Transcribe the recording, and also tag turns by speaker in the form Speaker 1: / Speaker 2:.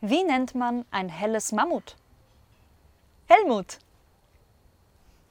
Speaker 1: Wie nennt man ein helles Mammut? Helmut!